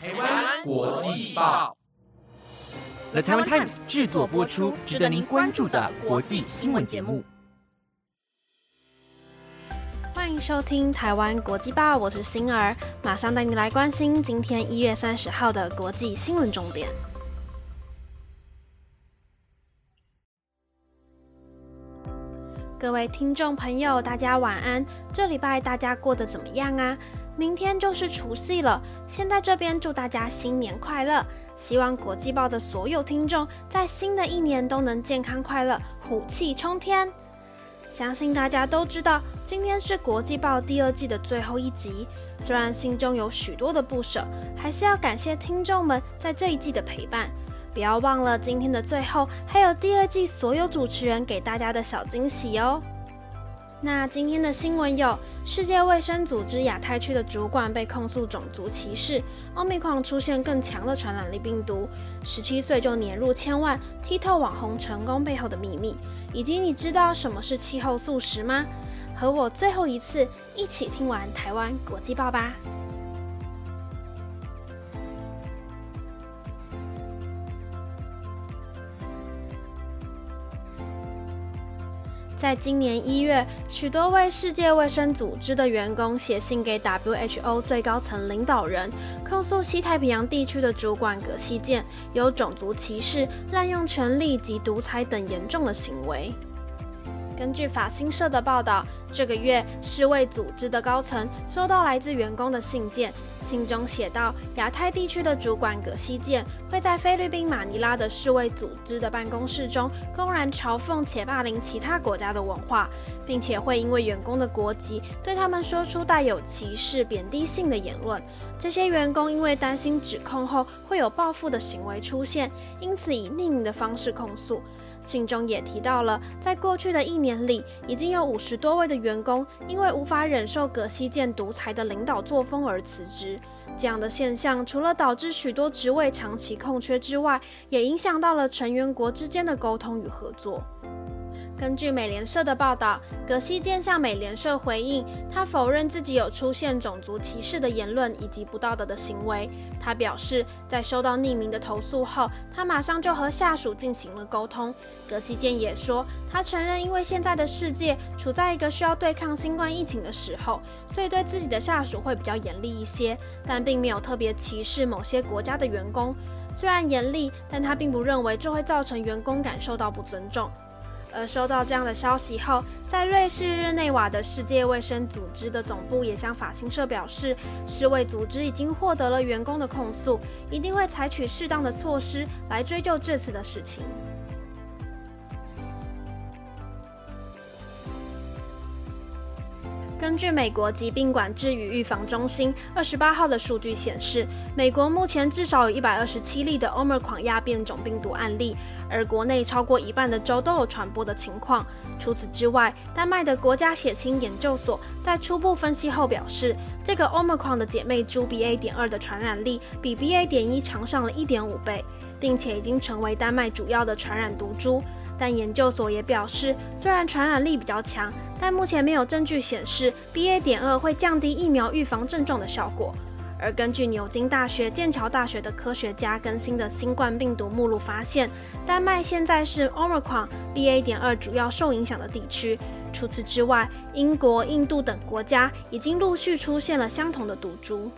台湾国际报，The Taiwan Times 制作播出，值得您关注的国际新闻节目。欢迎收听台湾国际报，我是星儿，马上带你来关心今天一月三十号的国际新闻重点。各位听众朋友，大家晚安。这礼拜大家过得怎么样啊？明天就是除夕了，现在这边祝大家新年快乐。希望国际报的所有听众在新的一年都能健康快乐，虎气冲天。相信大家都知道，今天是国际报第二季的最后一集。虽然心中有许多的不舍，还是要感谢听众们在这一季的陪伴。不要忘了，今天的最后还有第二季所有主持人给大家的小惊喜哦。那今天的新闻有：世界卫生组织亚太区的主管被控诉种族歧视；奥密克戎出现更强的传染力病毒；十七岁就年入千万，剔透网红成功背后的秘密；以及你知道什么是气候素食吗？和我最后一次一起听完台湾国际报吧。在今年一月，许多位世界卫生组织的员工写信给 WHO 最高层领导人，控诉西太平洋地区的主管葛西健有种族歧视、滥用权力及独裁等严重的行为。根据法新社的报道，这个月世卫组织的高层收到来自员工的信件，信中写道，亚太地区的主管葛西健会在菲律宾马尼拉的世卫组织的办公室中公然嘲讽且霸凌其他国家的文化，并且会因为员工的国籍对他们说出带有歧视、贬低性的言论。这些员工因为担心指控后会有报复的行为出现，因此以匿名的方式控诉。信中也提到了，在过去的一年里，已经有五十多位的员工因为无法忍受葛西健独裁的领导作风而辞职。这样的现象除了导致许多职位长期空缺之外，也影响到了成员国之间的沟通与合作。根据美联社的报道，葛西健向美联社回应，他否认自己有出现种族歧视的言论以及不道德的行为。他表示，在收到匿名的投诉后，他马上就和下属进行了沟通。葛西健也说，他承认因为现在的世界处在一个需要对抗新冠疫情的时候，所以对自己的下属会比较严厉一些，但并没有特别歧视某些国家的员工。虽然严厉，但他并不认为这会造成员工感受到不尊重。而收到这样的消息后，在瑞士日内瓦的世界卫生组织的总部也向法新社表示，世卫组织已经获得了员工的控诉，一定会采取适当的措施来追究这次的事情。根据美国疾病管制与预防中心二十八号的数据显示，美国目前至少有一百二十七例的欧盟狂亚变种病毒案例。而国内超过一半的州都有传播的情况。除此之外，丹麦的国家血清研究所在初步分析后表示，这个 Omicron 的姐妹株 BA. 点二的传染力比 BA. 点一强上了一点五倍，并且已经成为丹麦主要的传染毒株。但研究所也表示，虽然传染力比较强，但目前没有证据显示 BA. 点二会降低疫苗预防症状的效果。而根据牛津大学、剑桥大学的科学家更新的新冠病毒目录发现，丹麦现在是 Omicron BA. 点二主要受影响的地区。除此之外，英国、印度等国家已经陆续出现了相同的毒株。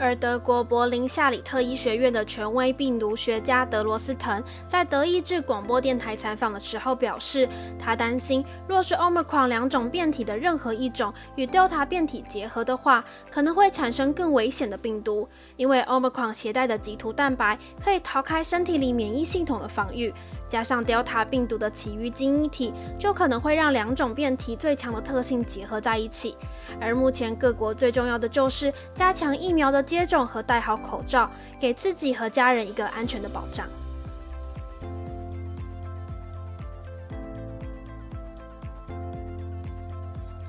而德国柏林夏里特医学院的权威病毒学家德罗斯滕在德意志广播电台采访的时候表示，他担心，若是 Omicron 两种变体的任何一种与 Delta 变体结合的话，可能会产生更危险的病毒，因为 Omicron 携带的棘突蛋白可以逃开身体里免疫系统的防御。加上 Delta 病毒的其余基因体，就可能会让两种变体最强的特性结合在一起。而目前各国最重要的就是加强疫苗的接种和戴好口罩，给自己和家人一个安全的保障。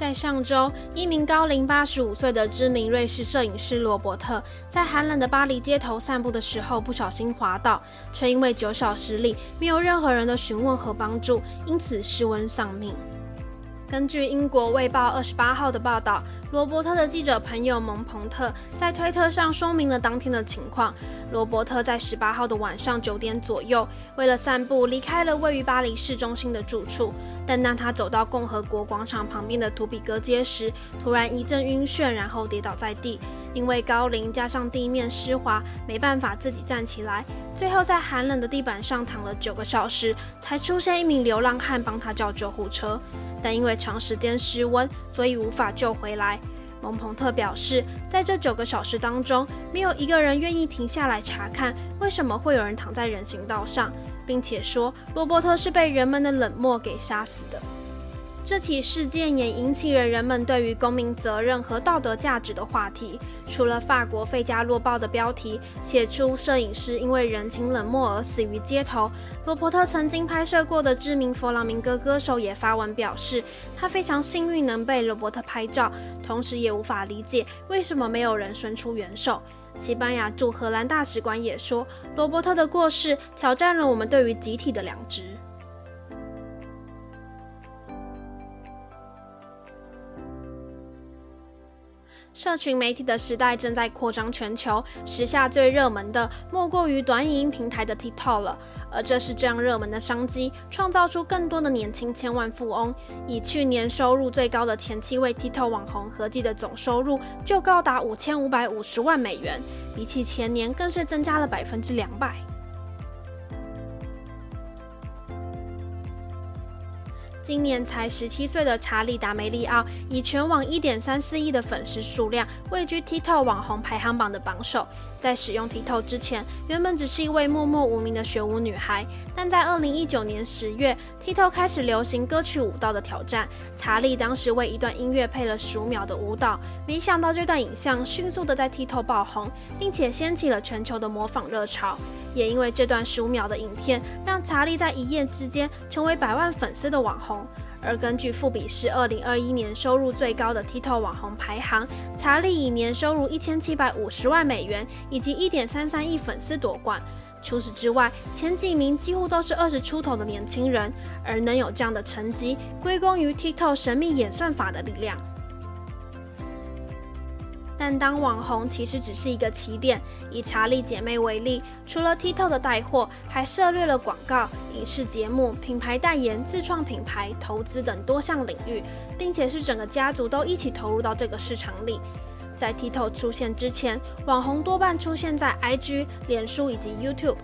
在上周，一名高龄八十五岁的知名瑞士摄影师罗伯特，在寒冷的巴黎街头散步的时候不小心滑倒，却因为九小失力没有任何人的询问和帮助，因此失温丧命。根据英国《卫报》二十八号的报道，罗伯特的记者朋友蒙彭特在推特上说明了当天的情况。罗伯特在十八号的晚上九点左右，为了散步离开了位于巴黎市中心的住处，但当他走到共和国广场旁边的图比格街时，突然一阵晕眩，然后跌倒在地。因为高龄加上地面湿滑，没办法自己站起来，最后在寒冷的地板上躺了九个小时，才出现一名流浪汉帮他叫救护车。但因为长时间失温，所以无法救回来。蒙彭特表示，在这九个小时当中，没有一个人愿意停下来查看为什么会有人躺在人行道上，并且说罗伯特是被人们的冷漠给杀死的。这起事件也引起了人们对于公民责任和道德价值的话题。除了法国《费加洛报》的标题写出摄影师因为人情冷漠而死于街头，罗伯特曾经拍摄过的知名佛朗明哥歌手也发文表示，他非常幸运能被罗伯特拍照，同时也无法理解为什么没有人伸出援手。西班牙驻荷兰大使馆也说，罗伯特的过世挑战了我们对于集体的良知。社群媒体的时代正在扩张全球，时下最热门的莫过于短影音平台的 TikTok 了。而这是这样热门的商机，创造出更多的年轻千万富翁。以去年收入最高的前七位 TikTok 网红合计的总收入就高达五千五百五十万美元，比起前年更是增加了百分之两百。今年才十七岁的查理·达梅利奥，以全网一点三四亿的粉丝数量，位居 TikTok 网红排行榜的榜首。在使用 TikTok 之前，原本只是一位默默无名的学舞女孩。但在二零一九年十月，TikTok 开始流行歌曲舞蹈的挑战。查理当时为一段音乐配了十五秒的舞蹈，没想到这段影像迅速的在 TikTok 爆红，并且掀起了全球的模仿热潮。也因为这段十五秒的影片，让查理在一夜之间成为百万粉丝的网红。而根据富比士二零二一年收入最高的 TikTok 网红排行，查理以年收入一千七百五十万美元以及一点三三亿粉丝夺冠。除此之外，前几名几乎都是二十出头的年轻人，而能有这样的成绩，归功于 TikTok 神秘演算法的力量。但当网红其实只是一个起点。以查理姐妹为例，除了 TikTok 的带货，还涉猎了广告、影视节目、品牌代言、自创品牌、投资等多项领域，并且是整个家族都一起投入到这个市场里。在 TikTok 出现之前，网红多半出现在 IG、脸书以及 YouTube，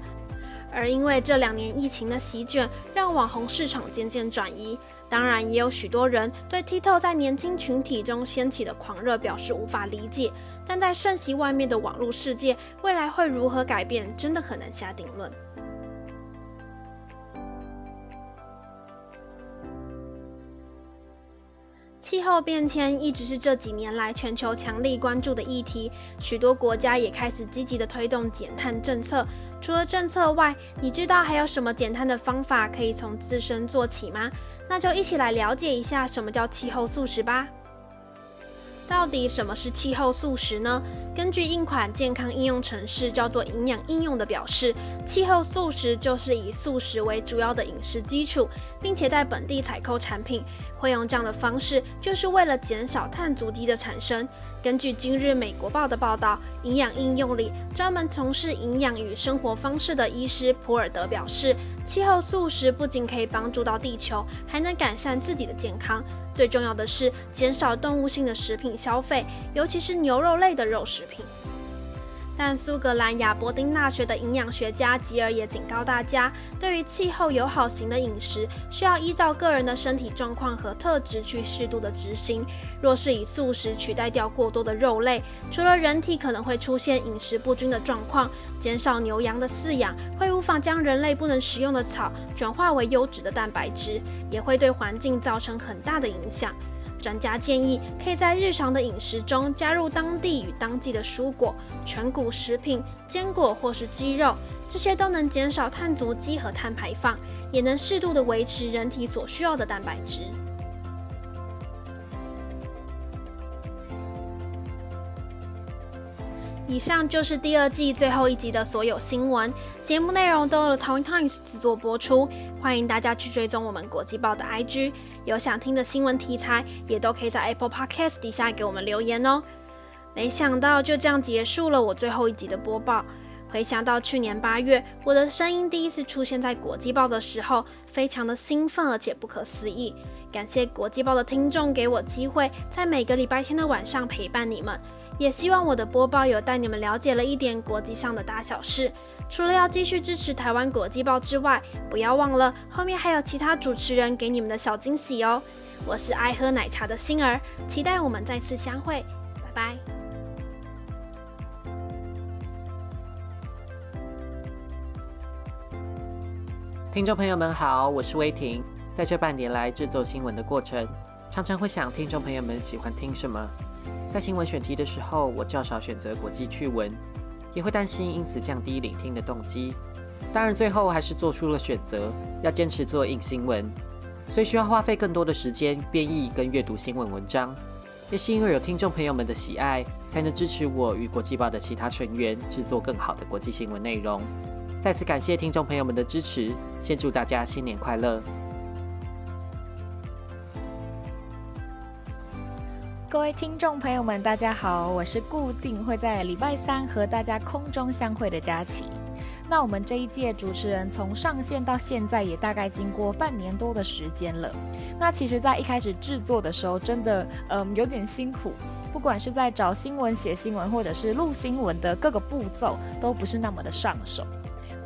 而因为这两年疫情的席卷，让网红市场渐渐转移。当然，也有许多人对 TikTok 在年轻群体中掀起的狂热表示无法理解。但在瞬息外面的网络世界，未来会如何改变，真的很难下定论。气候变迁一直是这几年来全球强力关注的议题，许多国家也开始积极的推动减碳政策。除了政策外，你知道还有什么减碳的方法可以从自身做起吗？那就一起来了解一下什么叫气候素食吧。到底什么是气候素食呢？根据一款健康应用程式叫做“营养应用”的表示，气候素食就是以素食为主要的饮食基础，并且在本地采购产品。会用这样的方式，就是为了减少碳足迹的产生。根据今日美国报的报道，营养应用里专门从事营养与生活方式的医师普尔德表示，气候素食不仅可以帮助到地球，还能改善自己的健康。最重要的是，减少动物性的食品消费，尤其是牛肉类的肉食品。但苏格兰亚伯丁大学的营养学家吉尔也警告大家，对于气候友好型的饮食，需要依照个人的身体状况和特质去适度的执行。若是以素食取代掉过多的肉类，除了人体可能会出现饮食不均的状况，减少牛羊的饲养，会无法将人类不能食用的草转化为优质的蛋白质，也会对环境造成很大的影响。专家建议，可以在日常的饮食中加入当地与当季的蔬果、全谷食品、坚果或是鸡肉，这些都能减少碳足迹和碳排放，也能适度的维持人体所需要的蛋白质。以上就是第二季最后一集的所有新闻节目内容，都由 Town Times 制作播出。欢迎大家去追踪我们国际报的 IG，有想听的新闻题材，也都可以在 Apple Podcast 底下给我们留言哦。没想到就这样结束了我最后一集的播报。回想到去年八月，我的声音第一次出现在国际报的时候，非常的兴奋而且不可思议。感谢国际报的听众给我机会，在每个礼拜天的晚上陪伴你们。也希望我的播报有带你们了解了一点国际上的大小事。除了要继续支持台湾国际报之外，不要忘了后面还有其他主持人给你们的小惊喜哦。我是爱喝奶茶的星儿，期待我们再次相会，拜拜。听众朋友们好，我是威霆。在这半年来制作新闻的过程，常常会想听众朋友们喜欢听什么。在新闻选题的时候，我较少选择国际趣闻，也会担心因此降低聆听的动机。当然，最后还是做出了选择，要坚持做硬新闻，所以需要花费更多的时间编译跟阅读新闻文章。也是因为有听众朋友们的喜爱，才能支持我与国际报的其他成员制作更好的国际新闻内容。再次感谢听众朋友们的支持，先祝大家新年快乐！各位听众朋友们，大家好，我是固定会在礼拜三和大家空中相会的佳琪。那我们这一届主持人从上线到现在也大概经过半年多的时间了。那其实，在一开始制作的时候，真的嗯有点辛苦，不管是在找新闻、写新闻，或者是录新闻的各个步骤，都不是那么的上手。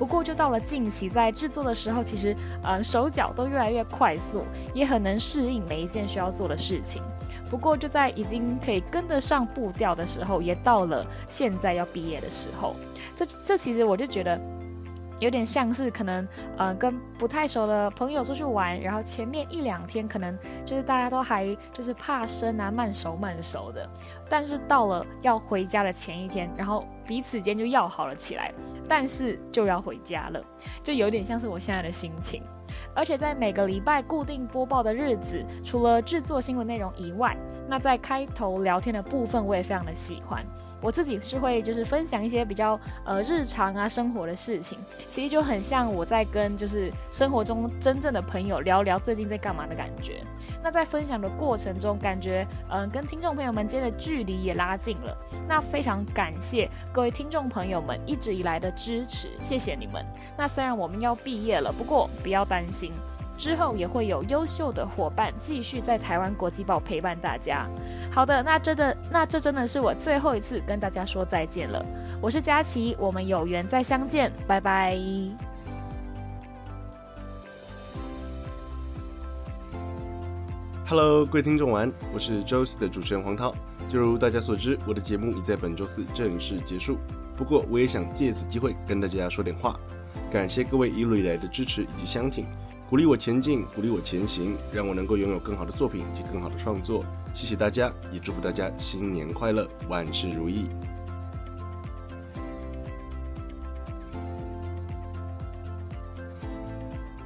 不过，就到了近期，在制作的时候，其实嗯手脚都越来越快速，也很能适应每一件需要做的事情。不过就在已经可以跟得上步调的时候，也到了现在要毕业的时候。这这其实我就觉得有点像是可能呃跟不太熟的朋友出去玩，然后前面一两天可能就是大家都还就是怕生啊慢熟慢熟的，但是到了要回家的前一天，然后彼此间就要好了起来，但是就要回家了，就有点像是我现在的心情。而且在每个礼拜固定播报的日子，除了制作新闻内容以外，那在开头聊天的部分，我也非常的喜欢。我自己是会就是分享一些比较呃日常啊生活的事情，其实就很像我在跟就是生活中真正的朋友聊聊最近在干嘛的感觉。那在分享的过程中，感觉嗯跟听众朋友们间的距离也拉近了。那非常感谢各位听众朋友们一直以来的支持，谢谢你们。那虽然我们要毕业了，不过不要担心。之后也会有优秀的伙伴继续在台湾国际报陪伴大家。好的，那真的，那这真的是我最后一次跟大家说再见了。我是佳琪，我们有缘再相见，拜拜。Hello，各位听众晚我是周四的主持人黄涛。就如大家所知，我的节目已在本周四正式结束。不过，我也想借此机会跟大家说点话，感谢各位一路以来的支持以及相挺。鼓励我前进，鼓励我前行，让我能够拥有更好的作品以及更好的创作。谢谢大家，也祝福大家新年快乐，万事如意。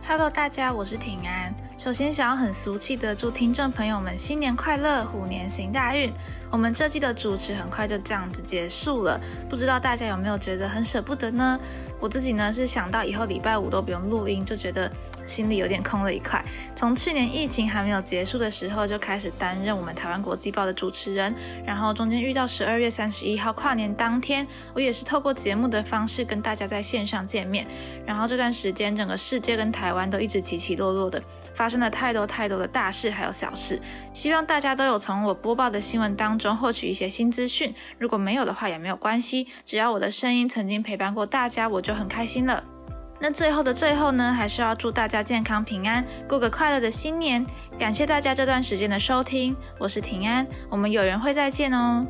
Hello，大家，我是挺安。首先，想要很俗气的祝听众朋友们新年快乐，虎年行大运。我们这季的主持很快就这样子结束了，不知道大家有没有觉得很舍不得呢？我自己呢是想到以后礼拜五都不用录音，就觉得。心里有点空了一块。从去年疫情还没有结束的时候就开始担任我们台湾国际报的主持人，然后中间遇到十二月三十一号跨年当天，我也是透过节目的方式跟大家在线上见面。然后这段时间，整个世界跟台湾都一直起起落落的，发生了太多太多的大事还有小事。希望大家都有从我播报的新闻当中获取一些新资讯。如果没有的话也没有关系，只要我的声音曾经陪伴过大家，我就很开心了。那最后的最后呢，还是要祝大家健康平安，过个快乐的新年。感谢大家这段时间的收听，我是平安，我们有缘会再见哦。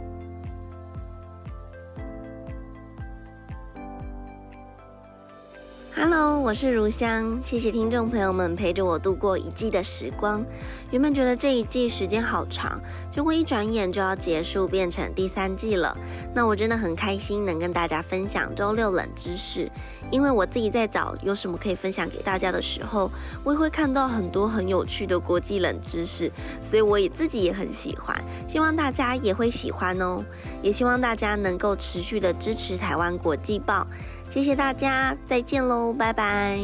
Hello，我是如香，谢谢听众朋友们陪着我度过一季的时光。原本觉得这一季时间好长，结果一转眼就要结束，变成第三季了。那我真的很开心能跟大家分享周六冷知识，因为我自己在找有什么可以分享给大家的时候，我也会看到很多很有趣的国际冷知识，所以我也自己也很喜欢，希望大家也会喜欢哦。也希望大家能够持续的支持台湾国际报。谢谢大家，再见喽，拜拜。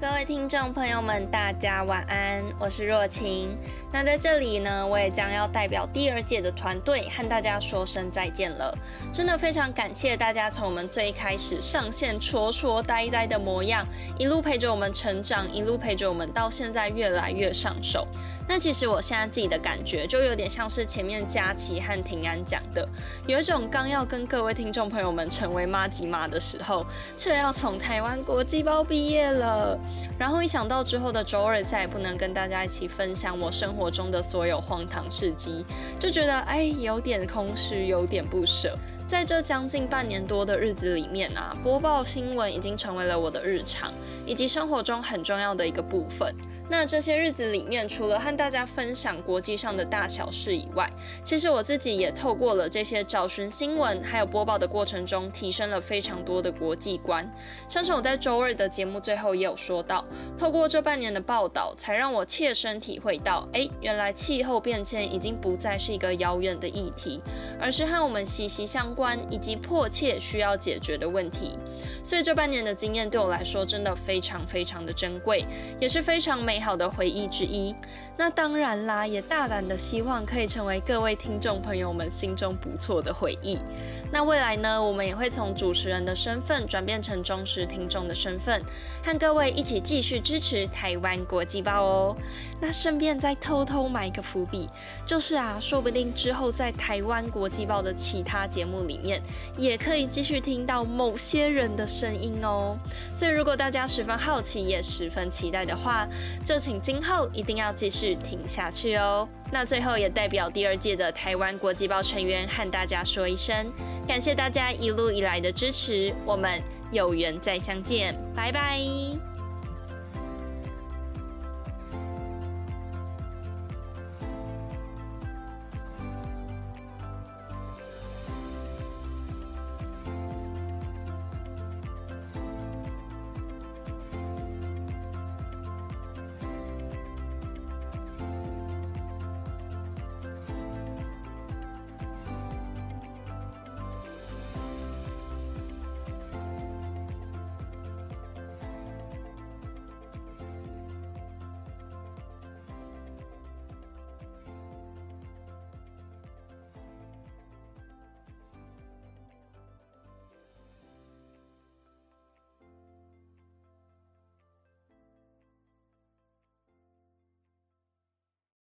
各位听众朋友们，大家晚安，我是若晴。那在这里呢，我也将要代表第二届的团队和大家说声再见了。真的非常感谢大家从我们最开始上线戳戳呆呆的模样，一路陪着我们成长，一路陪着我们到现在越来越上手。那其实我现在自己的感觉，就有点像是前面佳琪和平安讲的，有一种刚要跟各位听众朋友们成为妈吉妈的时候，却要从台湾国际包毕业了。然后一想到之后的周二再也不能跟大家一起分享我生活中的所有荒唐事迹，就觉得哎，有点空虚，有点不舍。在这将近半年多的日子里面啊，播报新闻已经成为了我的日常，以及生活中很重要的一个部分。那这些日子里面，除了和大家分享国际上的大小事以外，其实我自己也透过了这些找寻新闻还有播报的过程中，提升了非常多的国际观。像是我在周二的节目最后也有说到，透过这半年的报道，才让我切身体会到，哎，原来气候变迁已经不再是一个遥远的议题，而是和我们息息相关以及迫切需要解决的问题。所以这半年的经验对我来说真的非常非常的珍贵，也是非常美。美好的回忆之一，那当然啦，也大胆的希望可以成为各位听众朋友们心中不错的回忆。那未来呢，我们也会从主持人的身份转变成忠实听众的身份，和各位一起继续支持台湾国际报哦。那顺便再偷偷埋个伏笔，就是啊，说不定之后在台湾国际报的其他节目里面，也可以继续听到某些人的声音哦。所以如果大家十分好奇，也十分期待的话，就请今后一定要继续听下去哦。那最后也代表第二届的台湾国际报成员和大家说一声，感谢大家一路以来的支持，我们有缘再相见，拜拜。